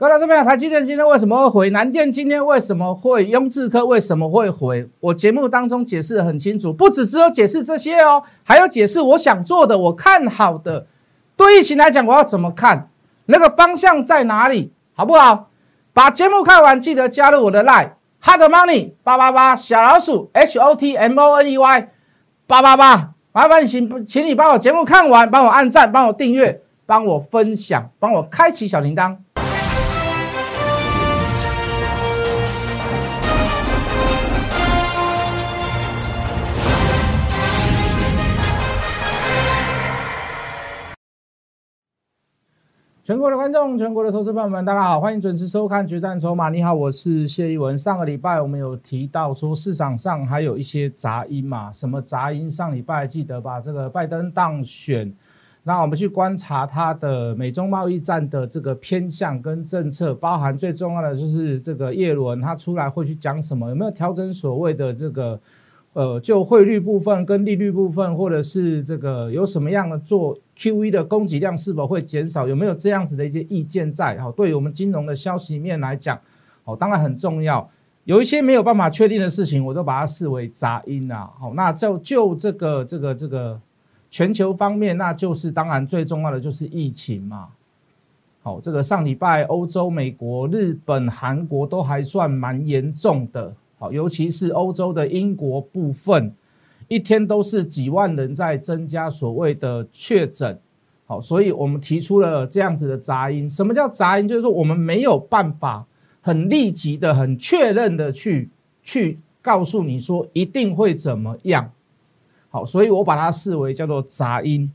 各位老师朋友，台积电今天为什么会回？南电今天为什么会？雍智科为什么会回？我节目当中解释的很清楚，不只只有解释这些哦，还有解释我想做的，我看好的。对疫情来讲，我要怎么看？那个方向在哪里？好不好？把节目看完，记得加入我的 line hard money 八八八小老鼠 h o t m o n e y 八八八。麻烦你请，请你把我节目看完，帮我按赞，帮我订阅，帮我分享，帮我开启小铃铛。全国的观众，全国的投资朋友们，大家好，欢迎准时收看《决战筹码》。你好，我是谢一文。上个礼拜我们有提到说，市场上还有一些杂音嘛？什么杂音？上礼拜记得把这个拜登当选，那我们去观察他的美中贸易战的这个偏向跟政策，包含最重要的就是这个叶伦他出来会去讲什么？有没有调整所谓的这个？呃，就汇率部分跟利率部分，或者是这个有什么样的做 QE 的供给量是否会减少？有没有这样子的一些意见在？好，对于我们金融的消息面来讲，哦，当然很重要。有一些没有办法确定的事情，我都把它视为杂音啊。好，那就就这个这个这个全球方面，那就是当然最重要的就是疫情嘛。好，这个上礼拜欧洲、美国、日本、韩国都还算蛮严重的。好，尤其是欧洲的英国部分，一天都是几万人在增加所谓的确诊。好，所以我们提出了这样子的杂音。什么叫杂音？就是说我们没有办法很立即的、很确认的去去告诉你说一定会怎么样。好，所以我把它视为叫做杂音。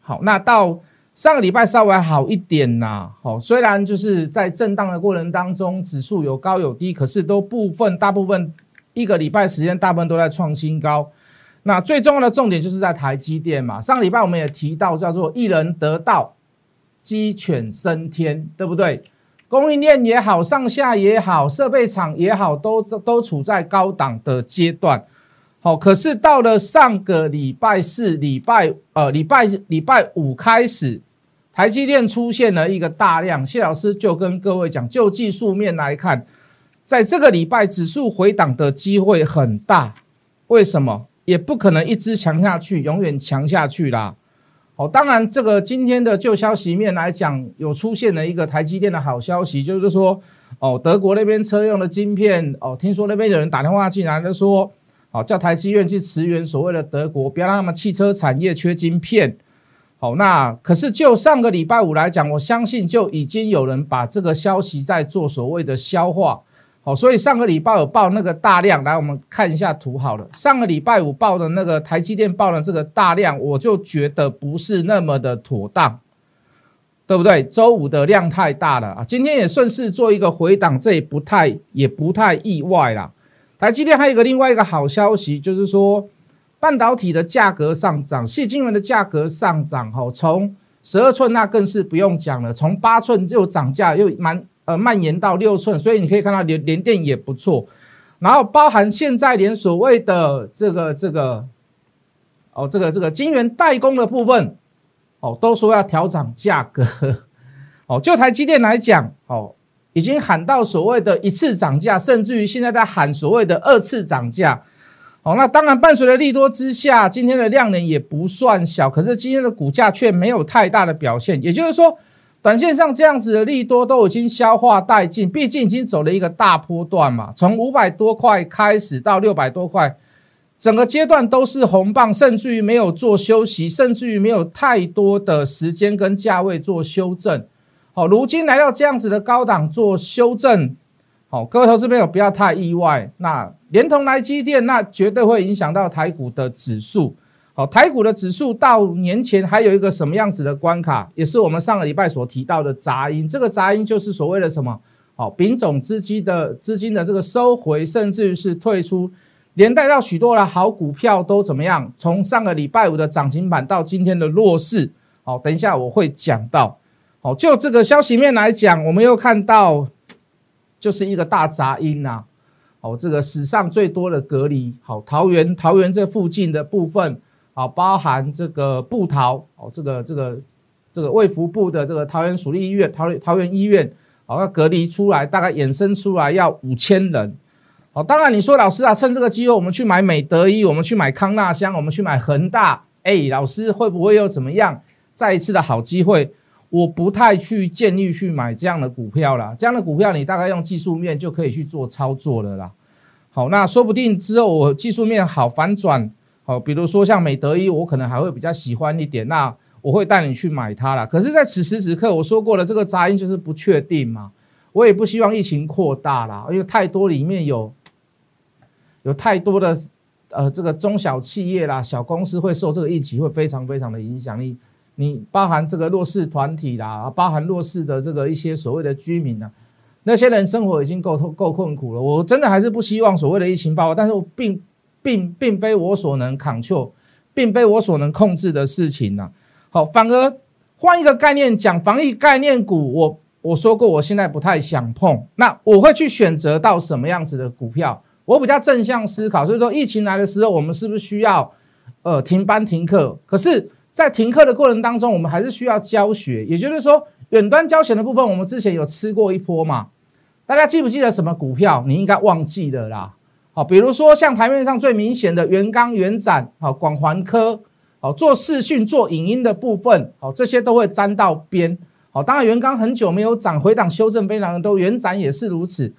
好，那到。上个礼拜稍微好一点呐，好，虽然就是在震荡的过程当中，指数有高有低，可是都部分大部分一个礼拜时间，大部分都在创新高。那最重要的重点就是在台积电嘛。上个礼拜我们也提到，叫做一人得道，鸡犬升天，对不对？供应链也好，上下也好，设备厂也好，都都处在高档的阶段。好，可是到了上个礼拜四、礼拜呃礼拜礼拜五开始。台积电出现了一个大量，谢老师就跟各位讲，就技术面来看，在这个礼拜指数回档的机会很大。为什么？也不可能一直强下去，永远强下去啦。好，当然这个今天的旧消息面来讲，有出现了一个台积电的好消息，就是说，哦，德国那边车用的晶片，哦，听说那边有人打电话进来，就说，哦，叫台积电去驰援所谓的德国，不要让他们汽车产业缺晶片。好，那可是就上个礼拜五来讲，我相信就已经有人把这个消息在做所谓的消化。好，所以上个礼拜有报那个大量，来我们看一下图好了。上个礼拜五报的那个台积电报的这个大量，我就觉得不是那么的妥当，对不对？周五的量太大了啊，今天也顺势做一个回档，这也不太也不太意外啦。台积电还有一个另外一个好消息，就是说。半导体的价格上涨，细晶圆的价格上涨，哈，从十二寸那更是不用讲了，从八寸就涨价，又蛮呃蔓延到六寸，所以你可以看到连连电也不错，然后包含现在连所谓的这个这个，哦，这个这个晶圆代工的部分，哦，都说要调涨价格，哦，就台积电来讲，哦，已经喊到所谓的一次涨价，甚至于现在在喊所谓的二次涨价。哦，那当然，伴随着利多之下，今天的量能也不算小，可是今天的股价却没有太大的表现。也就是说，短线上这样子的利多都已经消化殆尽，毕竟已经走了一个大波段嘛，从五百多块开始到六百多块，整个阶段都是红棒，甚至于没有做休息，甚至于没有太多的时间跟价位做修正。好，如今来到这样子的高档做修正。好，各位投资朋友不要太意外。那连同来基电，那绝对会影响到台股的指数。好，台股的指数到年前还有一个什么样子的关卡，也是我们上个礼拜所提到的杂音。这个杂音就是所谓的什么？好，丙种资金的资金的这个收回，甚至于是退出，连带到许多的好股票都怎么样？从上个礼拜五的涨停板到今天的弱势。好，等一下我会讲到。好，就这个消息面来讲，我们又看到。就是一个大杂音呐，哦，这个史上最多的隔离，好，桃园桃园这附近的部分，好，包含这个布桃，哦，这个这个这个卫福部的这个桃园属立医院，桃桃园医院，好要隔离出来，大概衍生出来要五千人。好，当然你说老师啊，趁这个机会我们去买美德医，我们去买康纳香，我们去买恒大，哎，老师会不会又怎么样？再一次的好机会，我不太去建议去买这样的股票啦。这样的股票你大概用技术面就可以去做操作了啦。好，那说不定之后我技术面好反转，好，比如说像美德一，我可能还会比较喜欢一点，那我会带你去买它啦。可是，在此时此刻，我说过了，这个杂音就是不确定嘛，我也不希望疫情扩大啦，因为太多里面有。有太多的呃，这个中小企业啦、小公司会受这个疫情会非常非常的影响。你你包含这个弱势团体啦，包含弱势的这个一些所谓的居民啊，那些人生活已经够够困苦了。我真的还是不希望所谓的疫情爆发，但是我并并并非我所能抗救，并非我所能控制的事情呐。好，反而换一个概念讲，防疫概念股，我我说过，我现在不太想碰。那我会去选择到什么样子的股票？我比较正向思考，所以说疫情来的时候，我们是不是需要呃停班停课？可是，在停课的过程当中，我们还是需要教学。也就是说，远端教学的部分，我们之前有吃过一波嘛？大家记不记得什么股票？你应该忘记了啦。好，比如说像台面上最明显的元刚、元展、好广环科，好做视讯、做影音的部分，好这些都会沾到边。好，当然元刚很久没有涨，回档修正非常的多，元展也是如此。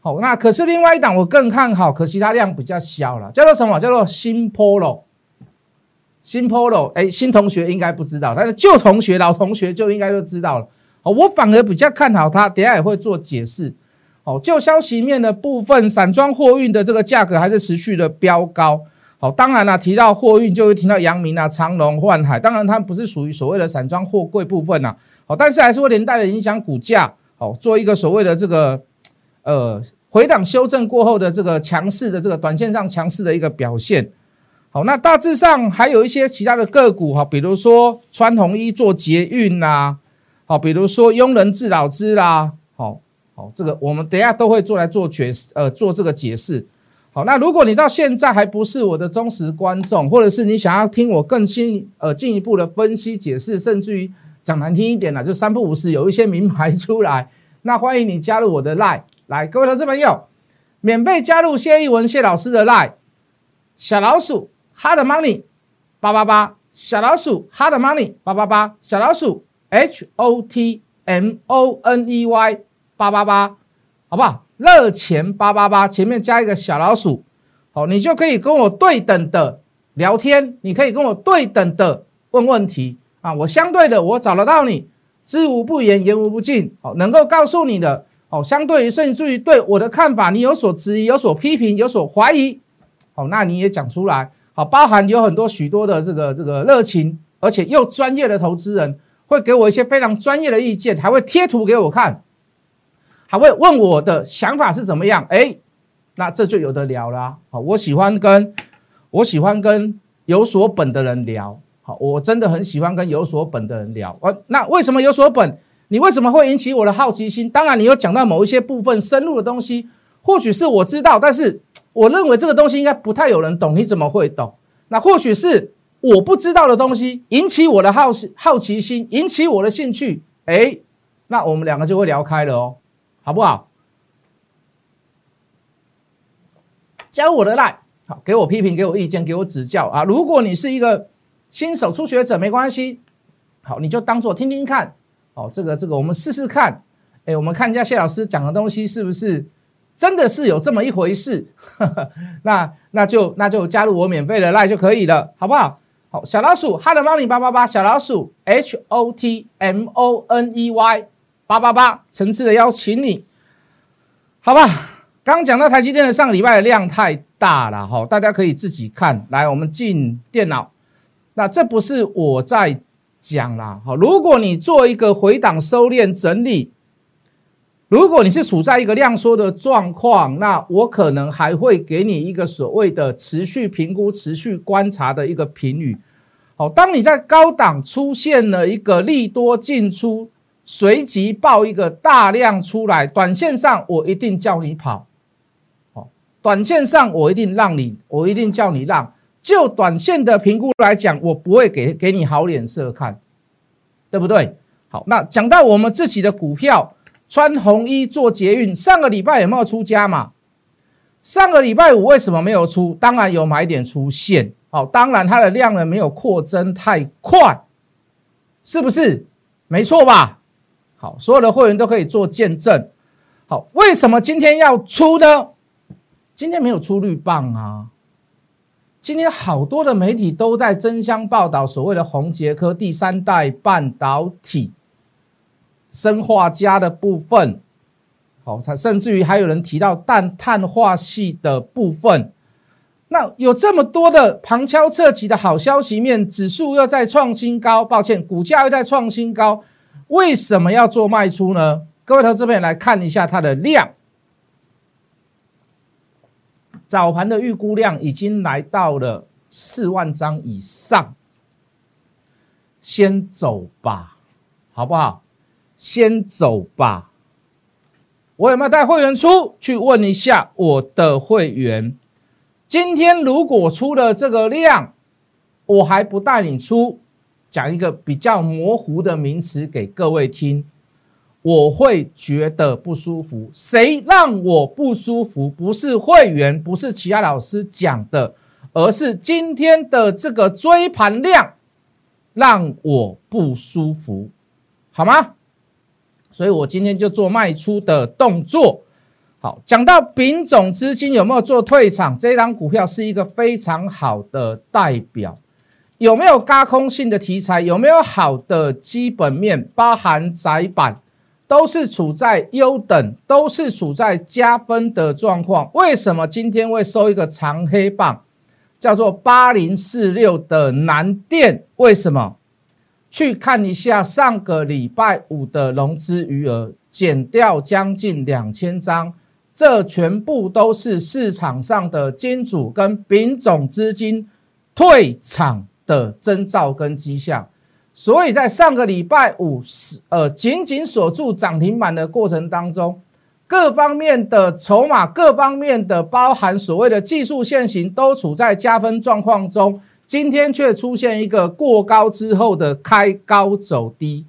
好，那可是另外一档我更看好，可惜它量比较小了，叫做什么？叫做新 Polo。新 Polo，哎，新同学应该不知道，但是旧同学、老同学就应该都知道了。哦，我反而比较看好它，等下也会做解释。哦，就消息面的部分，散装货运的这个价格还是持续的飙高。好，当然了，提到货运就会提到阳明啊、长隆、万海，当然它不是属于所谓的散装货柜部分呐。好，但是还是会连带的影响股价。好，做一个所谓的这个。呃，回档修正过后的这个强势的这个短线上强势的一个表现，好，那大致上还有一些其他的个股哈，比如说穿红衣做捷运呐，好，比如说庸人自扰之啦，好好，这个我们等下都会做来做解呃做这个解释。好，那如果你到现在还不是我的忠实观众，或者是你想要听我更新呃进一步的分析解释，甚至于讲难听一点呢，就三不五时有一些名牌出来，那欢迎你加入我的 line。来，各位投资朋友，免费加入谢一文谢老师的 line，小老鼠 hard money 八八八，小老鼠 hard money 八八八，小老鼠 h o t m o n e y 八八八，好不好？热钱八八八，前面加一个小老鼠，好，你就可以跟我对等的聊天，你可以跟我对等的问问题啊，我相对的我找得到你，知无不言，言无不尽，好，能够告诉你的。哦，相对于甚至于对我的看法，你有所质疑、有所批评、有所怀疑，好，那你也讲出来。好，包含有很多许多的这个这个热情，而且又专业的投资人，会给我一些非常专业的意见，还会贴图给我看，还会问我的想法是怎么样。哎，那这就有的聊了。好，我喜欢跟我喜欢跟有所本的人聊。好，我真的很喜欢跟有所本的人聊。哦，那为什么有所本？你为什么会引起我的好奇心？当然，你有讲到某一些部分深入的东西，或许是我知道，但是我认为这个东西应该不太有人懂。你怎么会懂？那或许是我不知道的东西引起我的好奇好奇心，引起我的兴趣。哎，那我们两个就会聊开了哦，好不好？加入我的赖好，给我批评，给我意见，给我指教啊！如果你是一个新手初学者，没关系，好，你就当做听听看。哦，这个这个，我们试试看。哎，我们看一下谢老师讲的东西是不是真的是有这么一回事？那那就那就加入我免费的 Lie 就可以了，好不好？好，小老鼠 hot money 八八八，小老鼠 h o t m o n e y 八八八，诚挚的邀请你，好吧？刚讲到台积电的上礼拜的量太大了，哈，大家可以自己看。来，我们进电脑，那这不是我在。讲啦，好，如果你做一个回档收敛整理，如果你是处在一个量缩的状况，那我可能还会给你一个所谓的持续评估、持续观察的一个评语。好，当你在高档出现了一个利多进出，随即爆一个大量出来，短线上我一定叫你跑，好，短线上我一定让你，我一定叫你让。就短线的评估来讲，我不会给给你好脸色看，对不对？好，那讲到我们自己的股票，穿红衣做捷运。上个礼拜有没有出家嘛？上个礼拜五为什么没有出？当然有买点出现。好，当然它的量呢没有扩增太快，是不是？没错吧？好，所有的会员都可以做见证。好，为什么今天要出呢？今天没有出绿棒啊。今天好多的媒体都在争相报道所谓的红杰科第三代半导体生化家的部分，好，甚至于还有人提到氮碳化系的部分。那有这么多的旁敲侧击的好消息面，指数又在创新高，抱歉，股价又在创新高，为什么要做卖出呢？各位投资朋友来看一下它的量。早盘的预估量已经来到了四万张以上，先走吧，好不好？先走吧。我有没有带会员出去问一下我的会员？今天如果出了这个量，我还不带你出，讲一个比较模糊的名词给各位听。我会觉得不舒服，谁让我不舒服？不是会员，不是其他老师讲的，而是今天的这个追盘量让我不舒服，好吗？所以我今天就做卖出的动作。好，讲到丙种资金有没有做退场，这张股票是一个非常好的代表。有没有高空性的题材？有没有好的基本面？包含窄板。都是处在优等，都是处在加分的状况。为什么今天会收一个长黑棒，叫做八零四六的南电？为什么？去看一下上个礼拜五的融资余额，减掉将近两千张，这全部都是市场上的金主跟丙种资金退场的征兆跟迹象。所以在上个礼拜五是呃紧紧锁住涨停板的过程当中，各方面的筹码、各方面的包含所谓的技术线型都处在加分状况中，今天却出现一个过高之后的开高走低。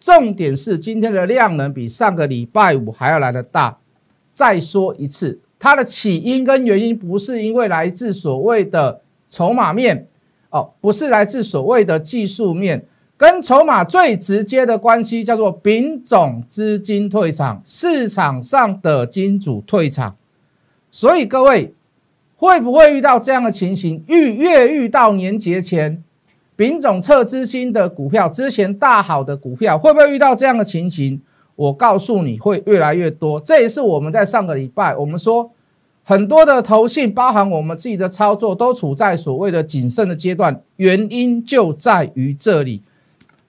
重点是今天的量能比上个礼拜五还要来的大。再说一次，它的起因跟原因不是因为来自所谓的筹码面哦，不是来自所谓的技术面。跟筹码最直接的关系叫做丙种资金退场，市场上的金主退场，所以各位会不会遇到这样的情形？遇越遇到年节前丙种撤资金的股票，之前大好的股票，会不会遇到这样的情形？我告诉你会越来越多。这也是我们在上个礼拜我们说很多的投信，包含我们自己的操作，都处在所谓的谨慎的阶段，原因就在于这里。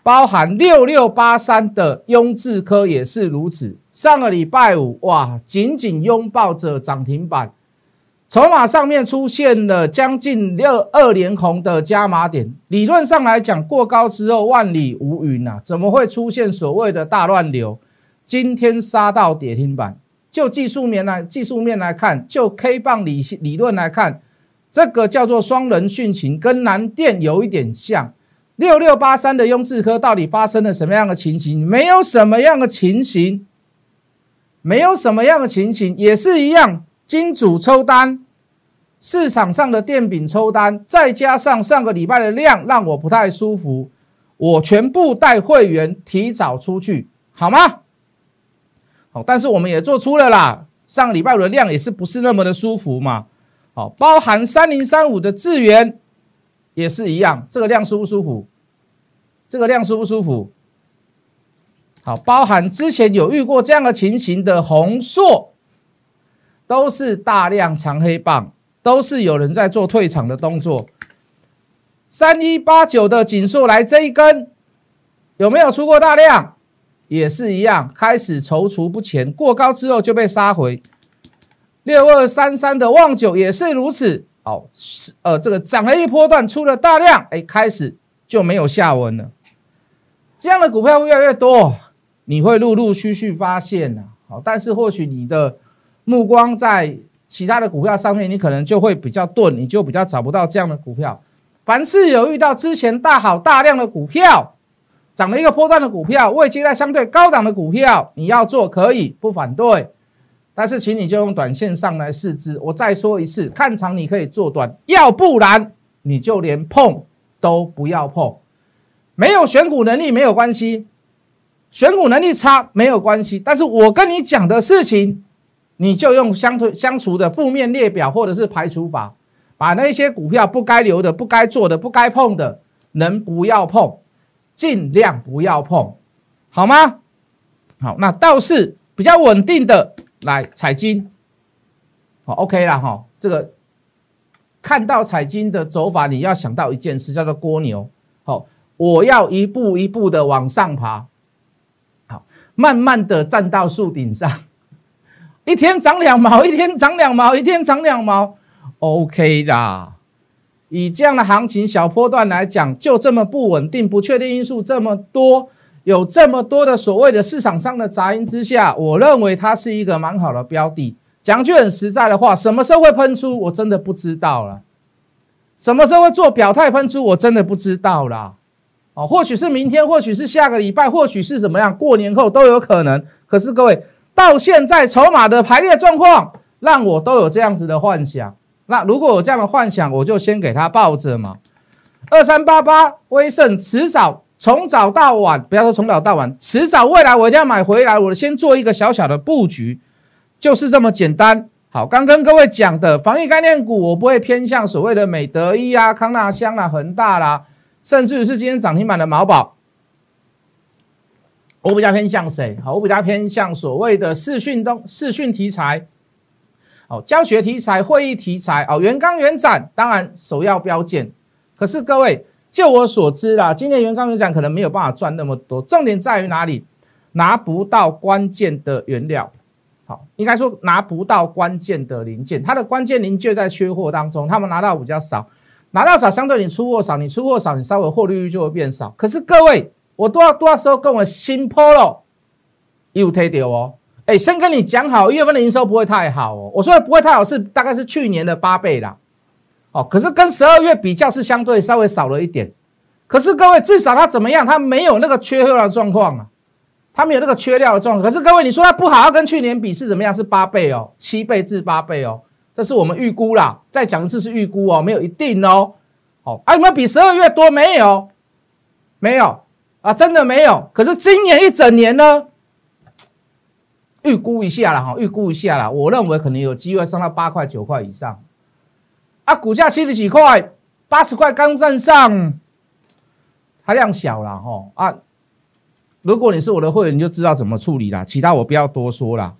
包含六六八三的雍智科也是如此。上个礼拜五，哇，紧紧拥抱着涨停板，筹码上面出现了将近六二连红的加码点。理论上来讲，过高之后万里无云呐，怎么会出现所谓的大乱流？今天杀到跌停板，就技术面来技术面来看，就 K 棒理理论来看，这个叫做双人殉情，跟南电有一点像。六六八三的雍智科到底发生了什么样的情形？没有什么样的情形，没有什么样的情形，也是一样。金主抽单，市场上的电饼抽单，再加上上个礼拜的量，让我不太舒服。我全部带会员提早出去，好吗？好，但是我们也做出了啦。上个礼拜五的量也是不是那么的舒服嘛？好，包含三零三五的智源。也是一样，这个量舒不舒服？这个量舒不舒服？好，包含之前有遇过这样的情形的红硕，都是大量长黑棒，都是有人在做退场的动作。三一八九的锦硕来这一根，有没有出过大量？也是一样，开始踌躇不前，过高之后就被杀回。六二三三的旺九也是如此。好，是呃，这个涨了一波段，出了大量，哎，开始就没有下文了。这样的股票会越来越多，你会陆陆续续发现呐。好，但是或许你的目光在其他的股票上面，你可能就会比较钝，你就比较找不到这样的股票。凡是有遇到之前大好大量的股票，涨了一个波段的股票，未接在相对高档的股票，你要做可以不反对，但是请你就用短线上来试之。我再说一次，看长你可以做短，要不然你就连碰都不要碰。没有选股能力没有关系，选股能力差没有关系，但是我跟你讲的事情，你就用相对相除的负面列表或者是排除法，把那些股票不该留的、不该做的、不该碰的，能不要碰，尽量不要碰，好吗？好，那倒是比较稳定的来彩金，好 OK 了哈。这个看到彩金的走法，你要想到一件事，叫做蜗牛，好。我要一步一步的往上爬，好，慢慢的站到树顶上，一天涨两毛，一天涨两毛，一天涨两毛，OK 啦。以这样的行情小波段来讲，就这么不稳定、不确定因素这么多，有这么多的所谓的市场上的杂音之下，我认为它是一个蛮好的标的。讲句很实在的话，什么时候会喷出，我真的不知道了。什么时候会做表态喷出，我真的不知道了。哦，或许是明天，或许是下个礼拜，或许是怎么样，过年后都有可能。可是各位，到现在筹码的排列状况，让我都有这样子的幻想。那如果有这样的幻想，我就先给他抱着嘛。二三八八威盛，迟早从早到晚，不要说从早到晚，迟早未来我一定要买回来。我先做一个小小的布局，就是这么简单。好，刚跟各位讲的防疫概念股，我不会偏向所谓的美德一啊、康纳香啊、恒大啦。甚至于是今天涨停板的毛宝，我比较偏向谁？好，我比较偏向所谓的视讯东视讯题材，哦，教学题材、会议题材，哦，原钢原展，当然首要标件。可是各位，就我所知啦，今年原钢原展可能没有办法赚那么多。重点在于哪里？拿不到关键的原料，好，应该说拿不到关键的零件，它的关键零件在缺货当中，他们拿到比较少。拿到少，相对你出货少，你出货少，你稍微获利率就会变少。可是各位，我多少多少时候跟我新 Polo 有推掉哦。哎，先跟你讲好，一月份的营收不会太好哦。我说的不会太好是大概是去年的八倍啦。哦，可是跟十二月比较是相对稍微少了一点。可是各位，至少它怎么样？它没有那个缺料的状况啊，它没有那个缺料的状况。可是各位，你说它不好，要跟去年比是怎么样？是八倍哦，七倍至八倍哦。这是我们预估啦，再讲一次是预估哦，没有一定哦。哦，啊，有没有比十二月多？没有，没有啊，真的没有。可是今年一整年呢，预估一下了哈，预估一下了，我认为可能有机会上到八块九块以上。啊，股价七十几块，八十块刚站上，它量小了哈啊。如果你是我的会员，你就知道怎么处理了，其他我不要多说了，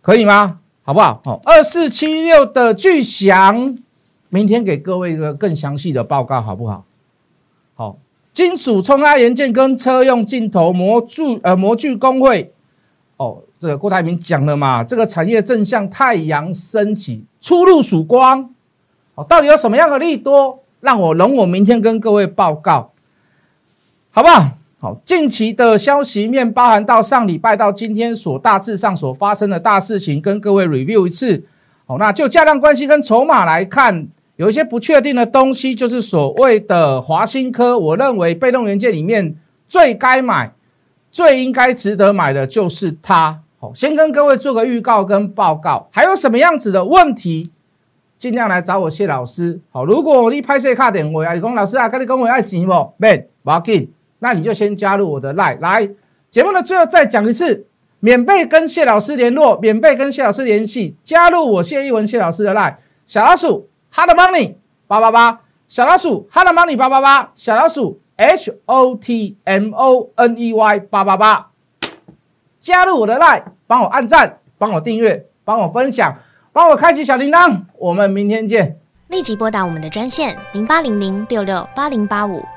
可以吗？好不好？好，二四七六的巨响，明天给各位一个更详细的报告，好不好？好，金属冲压元件跟车用镜头模具呃模具工会，哦，这个郭台铭讲了嘛，这个产业正向太阳升起，出入曙光，哦，到底有什么样的利多？让我容我明天跟各位报告，好不好？好，近期的消息面包含到上礼拜到今天所大致上所发生的大事情，跟各位 review 一次。好，那就价量关系跟筹码来看，有一些不确定的东西，就是所谓的华新科。我认为被动元件里面最该买、最应该值得买的就是它。好，先跟各位做个预告跟报告，还有什么样子的问题，尽量来找我谢老师。好，如果你拍摄卡点我啊，你讲老师啊，跟你跟我要钱不？没，不要紧。那你就先加入我的 line 来，节目的最后再讲一次，免费跟谢老师联络，免费跟谢老师联系，加入我谢一文谢老师的 line，小老鼠 hot money 八八八，小老鼠 hot money 八八八，小老鼠 h o t m o n e y 八八八，加入我的 line，帮我按赞，帮我订阅，帮我分享，帮我开启小铃铛，我们明天见。立即拨打我们的专线零八零零六六八零八五。